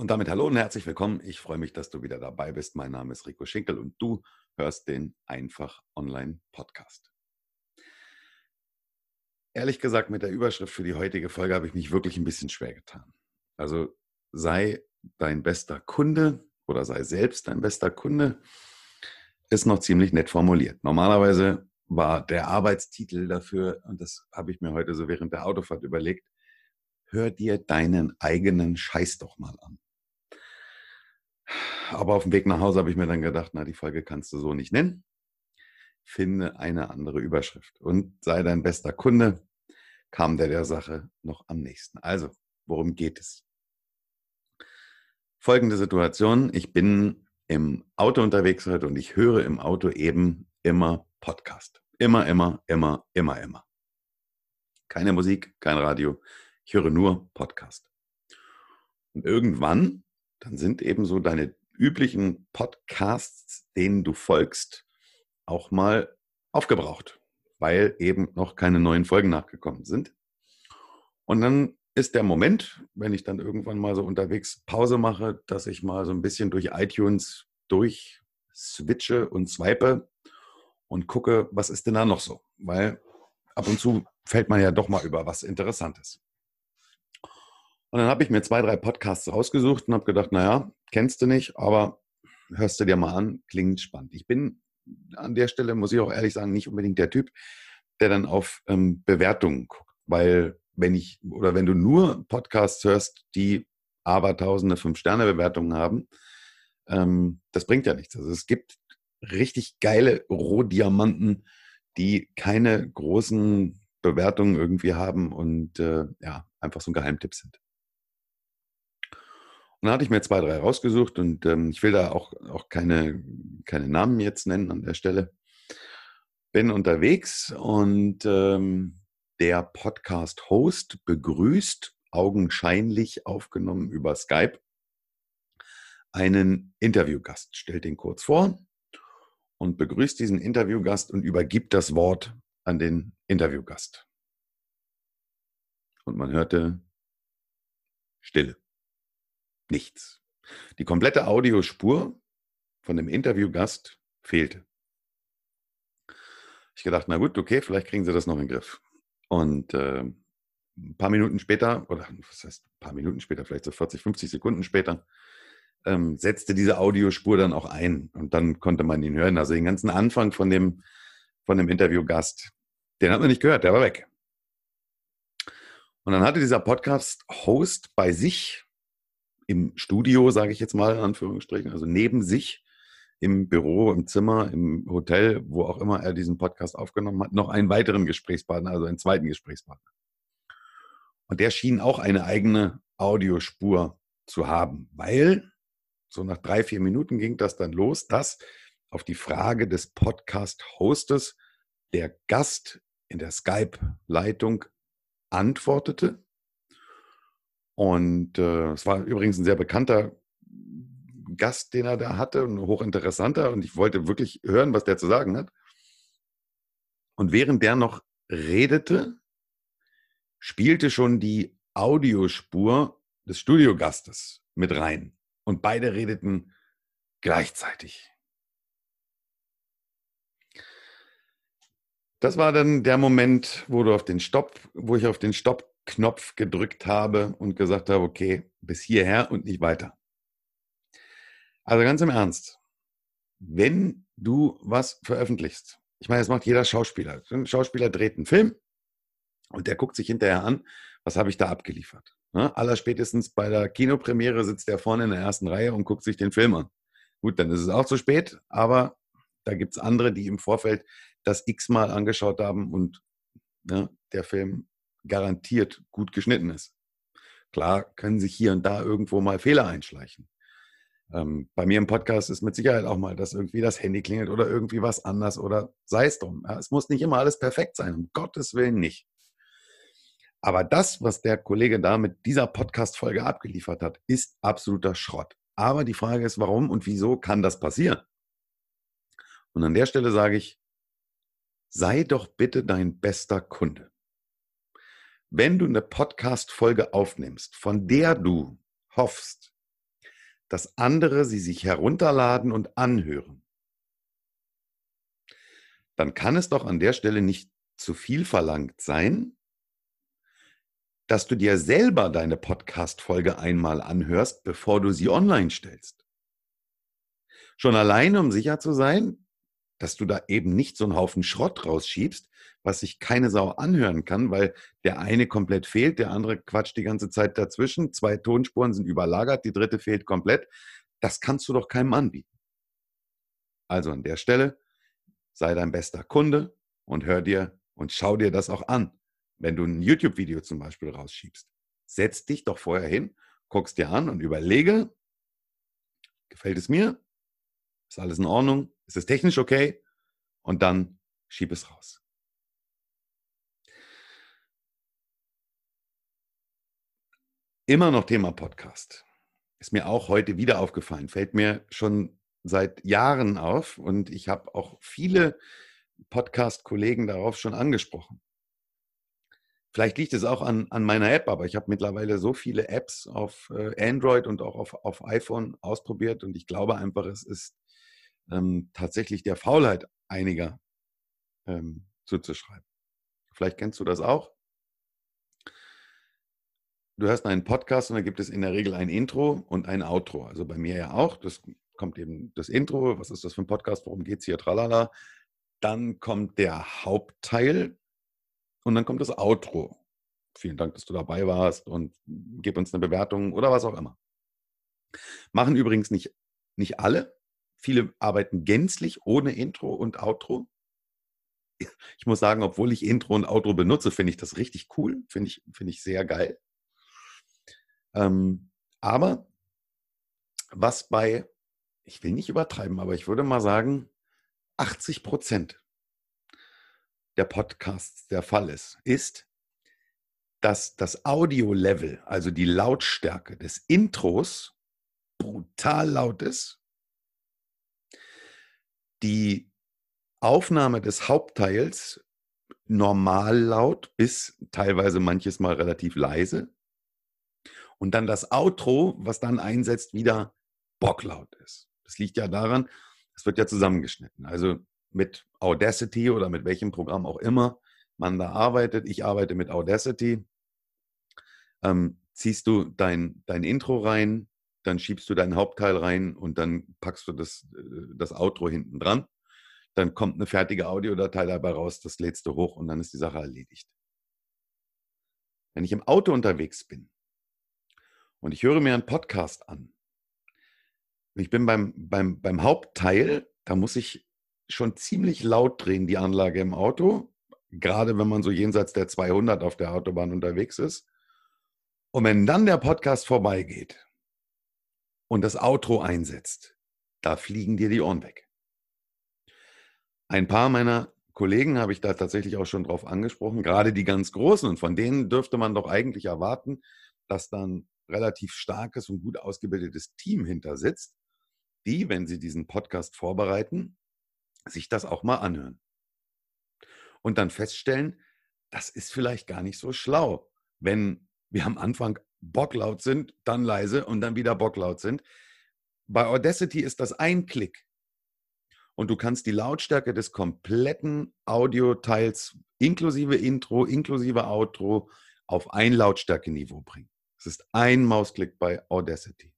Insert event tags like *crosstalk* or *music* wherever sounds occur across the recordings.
Und damit hallo und herzlich willkommen. Ich freue mich, dass du wieder dabei bist. Mein Name ist Rico Schinkel und du hörst den Einfach Online Podcast. Ehrlich gesagt, mit der Überschrift für die heutige Folge habe ich mich wirklich ein bisschen schwer getan. Also sei dein bester Kunde oder sei selbst dein bester Kunde, ist noch ziemlich nett formuliert. Normalerweise war der Arbeitstitel dafür, und das habe ich mir heute so während der Autofahrt überlegt, hör dir deinen eigenen Scheiß doch mal an. Aber auf dem Weg nach Hause habe ich mir dann gedacht, na, die Folge kannst du so nicht nennen. Finde eine andere Überschrift und sei dein bester Kunde, kam der der Sache noch am nächsten. Also, worum geht es? Folgende Situation. Ich bin im Auto unterwegs heute und ich höre im Auto eben immer Podcast. Immer, immer, immer, immer, immer. Keine Musik, kein Radio. Ich höre nur Podcast. Und irgendwann, dann sind eben so deine üblichen Podcasts, denen du folgst, auch mal aufgebraucht, weil eben noch keine neuen Folgen nachgekommen sind. Und dann ist der Moment, wenn ich dann irgendwann mal so unterwegs Pause mache, dass ich mal so ein bisschen durch iTunes durch switche und swipe und gucke, was ist denn da noch so? Weil ab und zu fällt man ja doch mal über was Interessantes. Und dann habe ich mir zwei, drei Podcasts rausgesucht und habe gedacht, naja, kennst du nicht, aber hörst du dir mal an, klingt spannend. Ich bin an der Stelle, muss ich auch ehrlich sagen, nicht unbedingt der Typ, der dann auf ähm, Bewertungen guckt. Weil wenn ich oder wenn du nur Podcasts hörst, die aber tausende Fünf-Sterne-Bewertungen haben, ähm, das bringt ja nichts. Also es gibt richtig geile Rohdiamanten, die keine großen Bewertungen irgendwie haben und äh, ja, einfach so ein Geheimtipp sind. Dann hatte ich mir zwei, drei rausgesucht und ähm, ich will da auch, auch keine, keine Namen jetzt nennen an der Stelle. Bin unterwegs und ähm, der Podcast-Host begrüßt, augenscheinlich aufgenommen über Skype, einen Interviewgast, stellt ihn kurz vor und begrüßt diesen Interviewgast und übergibt das Wort an den Interviewgast. Und man hörte Stille nichts. Die komplette Audiospur von dem Interviewgast fehlte. Ich gedacht, na gut, okay, vielleicht kriegen sie das noch in den Griff. Und äh, ein paar Minuten später, oder was heißt ein paar Minuten später, vielleicht so 40, 50 Sekunden später, ähm, setzte diese Audiospur dann auch ein und dann konnte man ihn hören. Also den ganzen Anfang von dem, von dem Interviewgast, den hat man nicht gehört, der war weg. Und dann hatte dieser Podcast-Host bei sich im Studio, sage ich jetzt mal in Anführungsstrichen, also neben sich im Büro, im Zimmer, im Hotel, wo auch immer er diesen Podcast aufgenommen hat, noch einen weiteren Gesprächspartner, also einen zweiten Gesprächspartner. Und der schien auch eine eigene Audiospur zu haben, weil so nach drei, vier Minuten ging das dann los, dass auf die Frage des Podcast-Hostes der Gast in der Skype-Leitung antwortete und äh, es war übrigens ein sehr bekannter Gast, den er da hatte, ein hochinteressanter. Und ich wollte wirklich hören, was der zu sagen hat. Und während der noch redete, spielte schon die Audiospur des Studiogastes mit rein. Und beide redeten gleichzeitig. Das war dann der Moment, wo du auf den Stopp, wo ich auf den Stopp Knopf gedrückt habe und gesagt habe, okay, bis hierher und nicht weiter. Also ganz im Ernst, wenn du was veröffentlichst, ich meine, das macht jeder Schauspieler. Ein Schauspieler dreht einen Film und der guckt sich hinterher an, was habe ich da abgeliefert. Ne? Allerspätestens bei der Kinopremiere sitzt der vorne in der ersten Reihe und guckt sich den Film an. Gut, dann ist es auch zu spät, aber da gibt es andere, die im Vorfeld das x-mal angeschaut haben und ne, der Film garantiert gut geschnitten ist. Klar können sich hier und da irgendwo mal Fehler einschleichen. Ähm, bei mir im Podcast ist mit Sicherheit auch mal, dass irgendwie das Handy klingelt oder irgendwie was anders oder sei es drum. Ja, es muss nicht immer alles perfekt sein, um Gottes Willen nicht. Aber das, was der Kollege da mit dieser Podcast-Folge abgeliefert hat, ist absoluter Schrott. Aber die Frage ist, warum und wieso kann das passieren? Und an der Stelle sage ich, sei doch bitte dein bester Kunde. Wenn du eine Podcast-Folge aufnimmst, von der du hoffst, dass andere sie sich herunterladen und anhören, dann kann es doch an der Stelle nicht zu viel verlangt sein, dass du dir selber deine Podcast-Folge einmal anhörst, bevor du sie online stellst. Schon alleine, um sicher zu sein, dass du da eben nicht so einen Haufen Schrott rausschiebst, was sich keine Sau anhören kann, weil der eine komplett fehlt, der andere quatscht die ganze Zeit dazwischen, zwei Tonspuren sind überlagert, die dritte fehlt komplett. Das kannst du doch keinem anbieten. Also an der Stelle, sei dein bester Kunde und hör dir und schau dir das auch an wenn du ein YouTube-Video zum Beispiel rausschiebst, setz dich doch vorher hin, guckst dir an und überlege, gefällt es mir? Ist alles in Ordnung? Ist es technisch okay? Und dann schieb es raus. Immer noch Thema Podcast. Ist mir auch heute wieder aufgefallen. Fällt mir schon seit Jahren auf und ich habe auch viele Podcast-Kollegen darauf schon angesprochen. Vielleicht liegt es auch an, an meiner App, aber ich habe mittlerweile so viele Apps auf äh, Android und auch auf, auf iPhone ausprobiert und ich glaube einfach, es ist ähm, tatsächlich der Faulheit einiger ähm, zuzuschreiben. Vielleicht kennst du das auch. Du hörst einen Podcast und da gibt es in der Regel ein Intro und ein Outro. Also bei mir ja auch. Das kommt eben das Intro. Was ist das für ein Podcast? Worum geht es hier? Tralala. Dann kommt der Hauptteil und dann kommt das Outro. Vielen Dank, dass du dabei warst und gib uns eine Bewertung oder was auch immer. Machen übrigens nicht, nicht alle. Viele arbeiten gänzlich ohne Intro und Outro. Ich muss sagen, obwohl ich Intro und Outro benutze, finde ich das richtig cool. Finde ich, finde ich sehr geil. Ähm, aber was bei, ich will nicht übertreiben, aber ich würde mal sagen, 80 Prozent der Podcasts der Fall ist, ist, dass das Audio-Level, also die Lautstärke des Intros, brutal laut ist. Die Aufnahme des Hauptteils normal laut bis teilweise manches Mal relativ leise. Und dann das Outro, was dann einsetzt, wieder bocklaut ist. Das liegt ja daran, es wird ja zusammengeschnitten. Also mit Audacity oder mit welchem Programm auch immer man da arbeitet. Ich arbeite mit Audacity. Ähm, ziehst du dein, dein Intro rein, dann schiebst du deinen Hauptteil rein und dann packst du das, äh, das Outro hinten dran. Dann kommt eine fertige Audiodatei dabei raus, das lädst du hoch und dann ist die Sache erledigt. Wenn ich im Auto unterwegs bin und ich höre mir einen Podcast an, ich bin beim, beim, beim Hauptteil, da muss ich schon ziemlich laut drehen, die Anlage im Auto. Gerade wenn man so jenseits der 200 auf der Autobahn unterwegs ist. Und wenn dann der Podcast vorbeigeht und das Outro einsetzt, da fliegen dir die Ohren weg. Ein paar meiner Kollegen habe ich da tatsächlich auch schon drauf angesprochen, gerade die ganz großen. Und von denen dürfte man doch eigentlich erwarten, dass dann relativ starkes und gut ausgebildetes Team hinter sitzt, die, wenn sie diesen Podcast vorbereiten, sich das auch mal anhören. Und dann feststellen, das ist vielleicht gar nicht so schlau, wenn wir am Anfang bocklaut sind, dann leise und dann wieder bocklaut sind. Bei Audacity ist das ein Klick. Und du kannst die Lautstärke des kompletten Audioteils inklusive Intro, inklusive Outro auf ein Lautstärkeniveau bringen. Es ist ein Mausklick bei Audacity.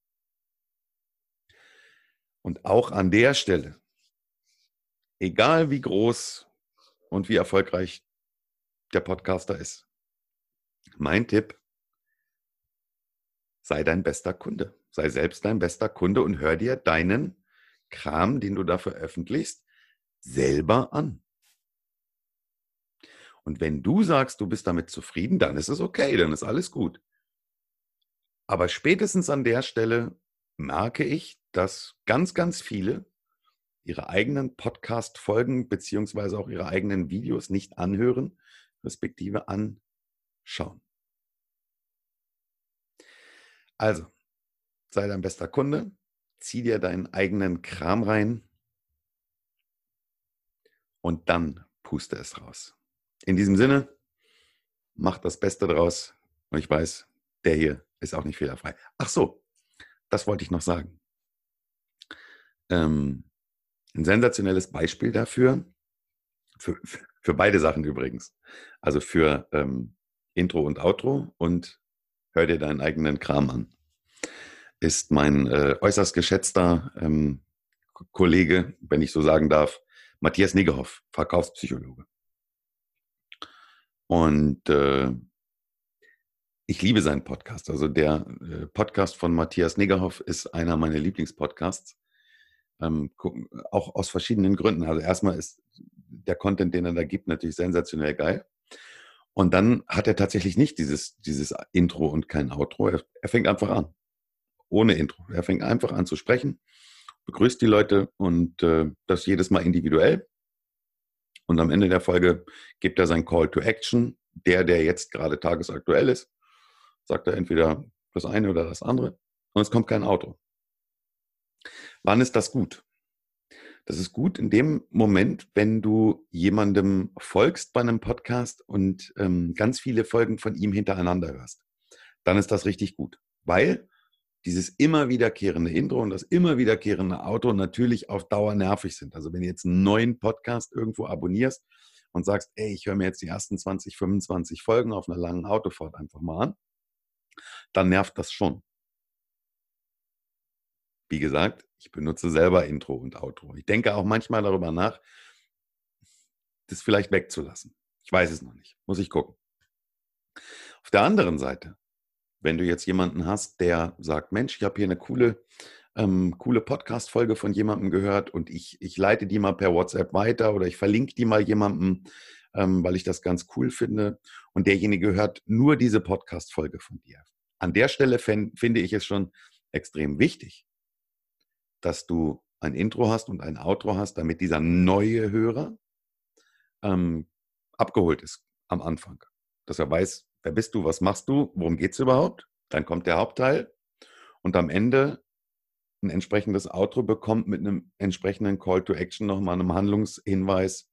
Und auch an der Stelle, egal wie groß und wie erfolgreich der Podcaster ist, mein Tipp, sei dein bester Kunde. Sei selbst dein bester Kunde und hör dir deinen Kram, den du da veröffentlichst, selber an. Und wenn du sagst, du bist damit zufrieden, dann ist es okay, dann ist alles gut. Aber spätestens an der Stelle merke ich, dass ganz, ganz viele ihre eigenen Podcast-Folgen beziehungsweise auch ihre eigenen Videos nicht anhören, respektive anschauen. Also, sei dein bester Kunde, zieh dir deinen eigenen Kram rein und dann puste es raus. In diesem Sinne, mach das Beste draus und ich weiß, der hier ist auch nicht fehlerfrei. Ach so, das wollte ich noch sagen. Ähm, ein sensationelles Beispiel dafür, für, für beide Sachen übrigens. Also für ähm, Intro und Outro und hör dir deinen eigenen Kram an. Ist mein äh, äußerst geschätzter ähm, Kollege, wenn ich so sagen darf, Matthias Niggerhoff, Verkaufspsychologe. Und äh, ich liebe seinen Podcast. Also der äh, Podcast von Matthias Niggerhoff ist einer meiner Lieblingspodcasts. Ähm, auch aus verschiedenen Gründen. Also erstmal ist der Content, den er da gibt, natürlich sensationell geil. Und dann hat er tatsächlich nicht dieses, dieses Intro und kein Outro. Er, er fängt einfach an. Ohne Intro. Er fängt einfach an zu sprechen, begrüßt die Leute und äh, das jedes Mal individuell. Und am Ende der Folge gibt er sein Call to Action, der, der jetzt gerade tagesaktuell ist sagt er entweder das eine oder das andere und es kommt kein Auto. Wann ist das gut? Das ist gut in dem Moment, wenn du jemandem folgst bei einem Podcast und ähm, ganz viele Folgen von ihm hintereinander hörst. Dann ist das richtig gut, weil dieses immer wiederkehrende Intro und das immer wiederkehrende Auto natürlich auf Dauer nervig sind. Also wenn du jetzt einen neuen Podcast irgendwo abonnierst und sagst, ey, ich höre mir jetzt die ersten 20, 25 Folgen auf einer langen Autofahrt einfach mal an, dann nervt das schon. Wie gesagt, ich benutze selber Intro und Outro. Ich denke auch manchmal darüber nach, das vielleicht wegzulassen. Ich weiß es noch nicht. Muss ich gucken. Auf der anderen Seite, wenn du jetzt jemanden hast, der sagt, Mensch, ich habe hier eine coole, ähm, coole Podcast-Folge von jemandem gehört und ich, ich leite die mal per WhatsApp weiter oder ich verlinke die mal jemandem, ähm, weil ich das ganz cool finde. Und derjenige hört nur diese Podcast-Folge von dir. An der Stelle finde ich es schon extrem wichtig, dass du ein Intro hast und ein Outro hast, damit dieser neue Hörer ähm, abgeholt ist am Anfang. Dass er weiß, wer bist du, was machst du, worum geht es überhaupt. Dann kommt der Hauptteil und am Ende ein entsprechendes Outro bekommt mit einem entsprechenden Call to Action nochmal einem Handlungshinweis,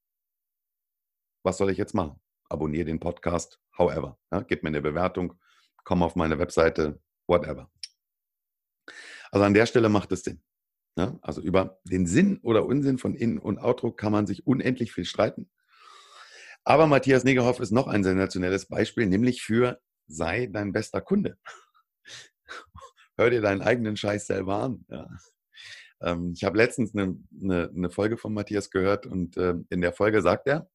was soll ich jetzt machen? Abonniere den Podcast, however. Ja, gib mir eine Bewertung, komm auf meine Webseite, whatever. Also an der Stelle macht es Sinn. Ja, also über den Sinn oder Unsinn von In- und Outro kann man sich unendlich viel streiten. Aber Matthias Negerhoff ist noch ein sensationelles Beispiel, nämlich für sei dein bester Kunde. *laughs* Hör dir deinen eigenen Scheiß selber an. Ja. Ähm, ich habe letztens eine, eine, eine, Folge von Matthias gehört und äh, in der Folge sagt er,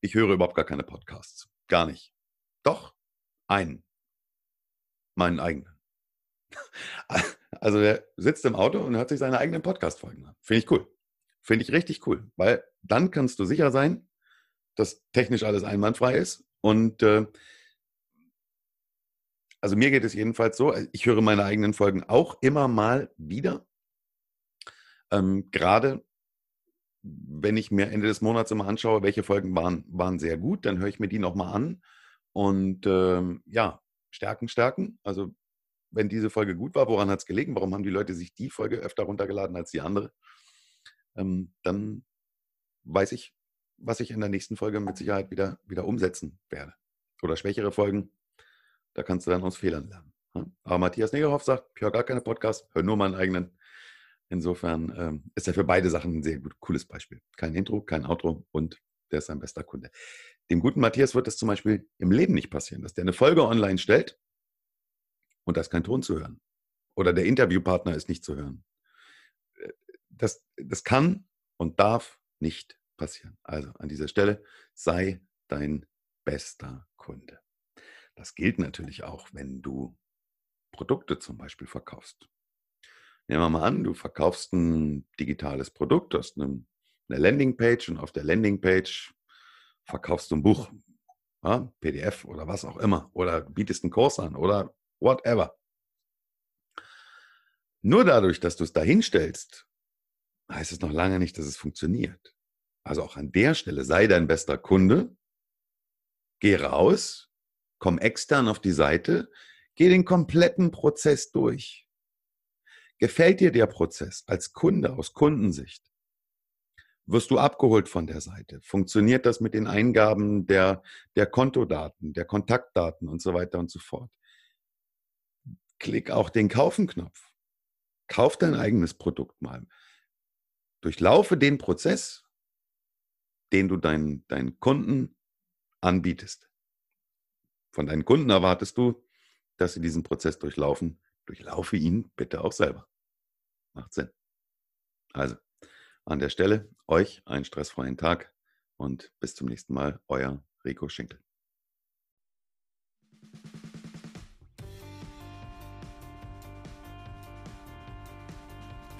ich höre überhaupt gar keine Podcasts. Gar nicht. Doch, einen. Meinen eigenen. *laughs* Also der sitzt im Auto und hört sich seine eigenen Podcast-Folgen an. Finde ich cool. Finde ich richtig cool, weil dann kannst du sicher sein, dass technisch alles einwandfrei ist. Und äh, also mir geht es jedenfalls so, ich höre meine eigenen Folgen auch immer mal wieder. Ähm, Gerade wenn ich mir Ende des Monats immer anschaue, welche Folgen waren, waren sehr gut, dann höre ich mir die nochmal an. Und ähm, ja, stärken, stärken. Also wenn diese Folge gut war, woran hat es gelegen? Warum haben die Leute sich die Folge öfter runtergeladen als die andere? Ähm, dann weiß ich, was ich in der nächsten Folge mit Sicherheit wieder, wieder umsetzen werde. Oder schwächere Folgen, da kannst du dann aus Fehlern lernen. Ne? Aber Matthias Negerhoff sagt, ich höre gar keine Podcasts, höre nur meinen eigenen. Insofern ähm, ist er für beide Sachen ein sehr gut, cooles Beispiel. Kein Intro, kein Outro und der ist sein bester Kunde. Dem guten Matthias wird es zum Beispiel im Leben nicht passieren, dass der eine Folge online stellt und da ist kein Ton zu hören. Oder der Interviewpartner ist nicht zu hören. Äh, das, das kann und darf nicht passieren. Also an dieser Stelle sei dein bester Kunde. Das gilt natürlich auch, wenn du Produkte zum Beispiel verkaufst. Nehmen wir mal an, du verkaufst ein digitales Produkt, du hast eine, eine Landingpage und auf der Landingpage verkaufst du ein Buch, ja, PDF oder was auch immer, oder bietest einen Kurs an oder whatever. Nur dadurch, dass du es da hinstellst, heißt es noch lange nicht, dass es funktioniert. Also auch an der Stelle sei dein bester Kunde, geh raus, komm extern auf die Seite, geh den kompletten Prozess durch. Gefällt dir der Prozess als Kunde aus Kundensicht? Wirst du abgeholt von der Seite? Funktioniert das mit den Eingaben der, der Kontodaten, der Kontaktdaten und so weiter und so fort? Klick auch den Kaufen-Knopf. Kauf dein eigenes Produkt mal. Durchlaufe den Prozess, den du deinen, deinen Kunden anbietest. Von deinen Kunden erwartest du, dass sie diesen Prozess durchlaufen. Durchlaufe ihn bitte auch selber. Macht Sinn. Also, an der Stelle euch einen stressfreien Tag und bis zum nächsten Mal, euer Rico Schinkel.